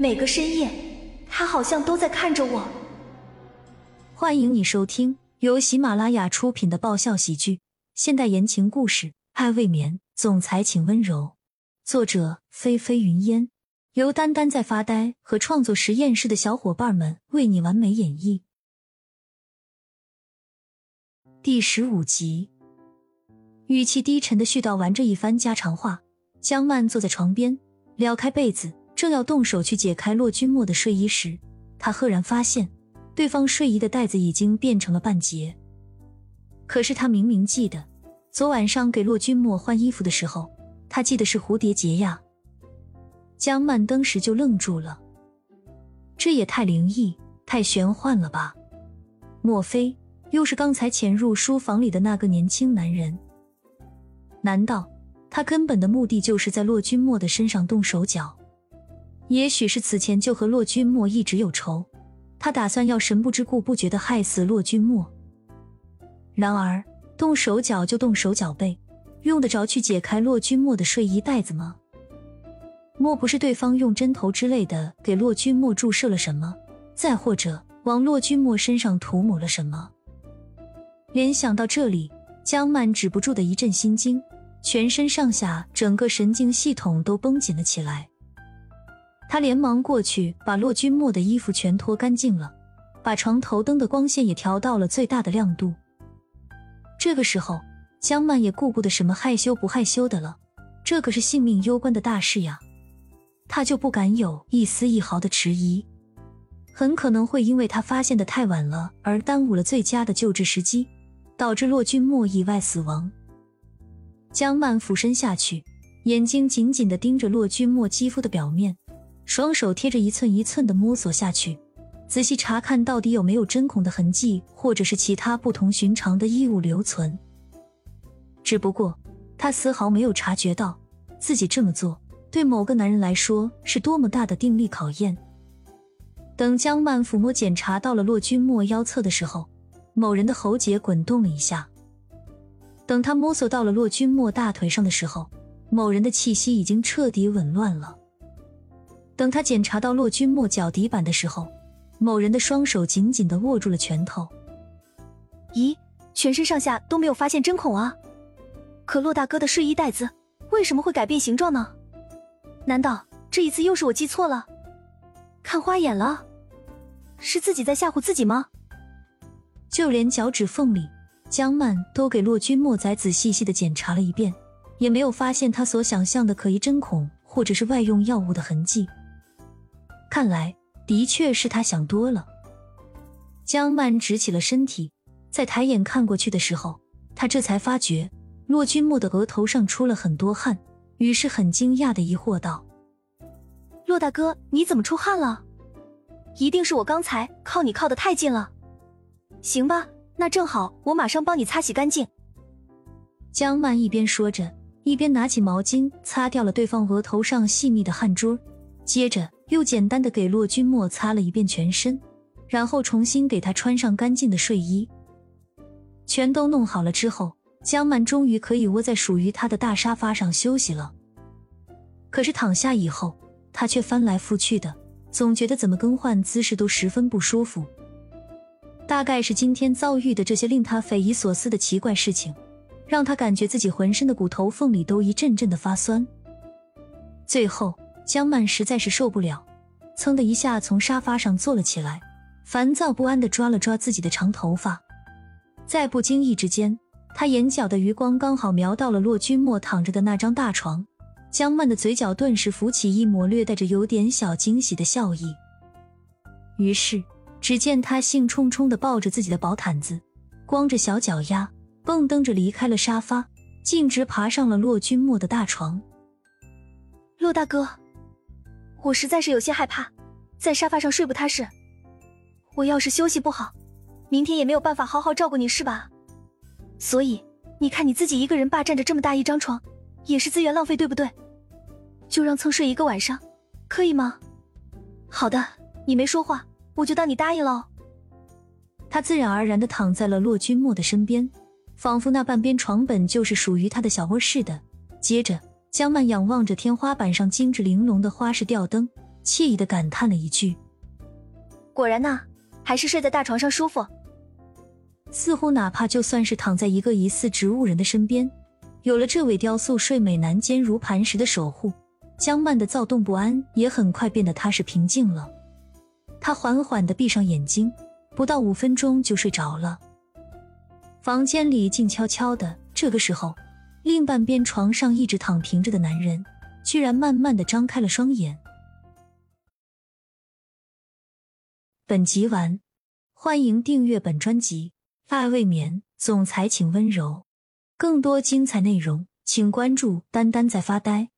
每个深夜，他好像都在看着我。欢迎你收听由喜马拉雅出品的爆笑喜剧、现代言情故事《爱未眠》，总裁请温柔。作者：菲菲云烟，由丹丹在发呆和创作实验室的小伙伴们为你完美演绎。第十五集，语气低沉的絮叨完这一番家常话，江曼坐在床边，撩开被子。正要动手去解开骆君墨的睡衣时，他赫然发现对方睡衣的带子已经变成了半截。可是他明明记得昨晚上给骆君墨换衣服的时候，他系的是蝴蝶结呀。江曼登时就愣住了，这也太灵异、太玄幻了吧？莫非又是刚才潜入书房里的那个年轻男人？难道他根本的目的就是在骆君墨的身上动手脚？也许是此前就和骆君莫一直有仇，他打算要神不知故不觉的害死骆君莫。然而动手脚就动手脚呗，用得着去解开骆君莫的睡衣带子吗？莫不是对方用针头之类的给骆君莫注射了什么？再或者往骆君莫身上涂抹了什么？联想到这里，江曼止不住的一阵心惊，全身上下整个神经系统都绷紧了起来。他连忙过去，把骆君莫的衣服全脱干净了，把床头灯的光线也调到了最大的亮度。这个时候，江曼也顾不得什么害羞不害羞的了，这可是性命攸关的大事呀，他就不敢有一丝一毫的迟疑，很可能会因为他发现的太晚了而耽误了最佳的救治时机，导致骆君莫意外死亡。江曼俯身下去，眼睛紧紧的盯着骆君莫肌肤的表面。双手贴着一寸一寸的摸索下去，仔细查看到底有没有针孔的痕迹，或者是其他不同寻常的异物留存。只不过他丝毫没有察觉到，自己这么做对某个男人来说是多么大的定力考验。等江曼抚摸检查到了骆君莫腰侧的时候，某人的喉结滚动了一下。等他摸索到了骆君莫大腿上的时候，某人的气息已经彻底紊乱了。等他检查到骆君墨脚底板的时候，某人的双手紧紧的握住了拳头。咦，全身上下都没有发现针孔啊！可骆大哥的睡衣带子为什么会改变形状呢？难道这一次又是我记错了？看花眼了？是自己在吓唬自己吗？就连脚趾缝里，江曼都给骆君墨仔仔细细的检查了一遍，也没有发现他所想象的可疑针孔或者是外用药物的痕迹。看来的确是他想多了。江曼直起了身体，在抬眼看过去的时候，他这才发觉骆君墨的额头上出了很多汗，于是很惊讶的疑惑道：“骆大哥，你怎么出汗了？一定是我刚才靠你靠得太近了。行吧，那正好，我马上帮你擦洗干净。”江曼一边说着，一边拿起毛巾擦掉了对方额头上细密的汗珠，接着。又简单的给骆君墨擦了一遍全身，然后重新给他穿上干净的睡衣。全都弄好了之后，江曼终于可以窝在属于他的大沙发上休息了。可是躺下以后，他却翻来覆去的，总觉得怎么更换姿势都十分不舒服。大概是今天遭遇的这些令他匪夷所思的奇怪事情，让他感觉自己浑身的骨头缝里都一阵阵的发酸。最后。江曼实在是受不了，噌的一下从沙发上坐了起来，烦躁不安的抓了抓自己的长头发，在不经意之间，他眼角的余光刚好瞄到了骆君墨躺着的那张大床，江曼的嘴角顿时浮起一抹略带着有点小惊喜的笑意。于是，只见他兴冲冲的抱着自己的薄毯子，光着小脚丫，蹦蹬着离开了沙发，径直爬上了骆君墨的大床。骆大哥。我实在是有些害怕，在沙发上睡不踏实。我要是休息不好，明天也没有办法好好照顾你，是吧？所以你看你自己一个人霸占着这么大一张床，也是资源浪费，对不对？就让蹭睡一个晚上，可以吗？好的，你没说话，我就当你答应了。他自然而然的躺在了洛君莫的身边，仿佛那半边床本就是属于他的小窝似的。接着。江曼仰望着天花板上精致玲珑的花式吊灯，惬意的感叹了一句：“果然呐，还是睡在大床上舒服。”似乎哪怕就算是躺在一个疑似植物人的身边，有了这位雕塑睡美男坚如磐石的守护，江曼的躁动不安也很快变得踏实平静了。他缓缓的闭上眼睛，不到五分钟就睡着了。房间里静悄悄的，这个时候，另半边床上一直躺平着的男人，居然慢慢的张开了双眼。本集完，欢迎订阅本专辑。爱未眠，总裁请温柔。更多精彩内容，请关注“丹丹在发呆”。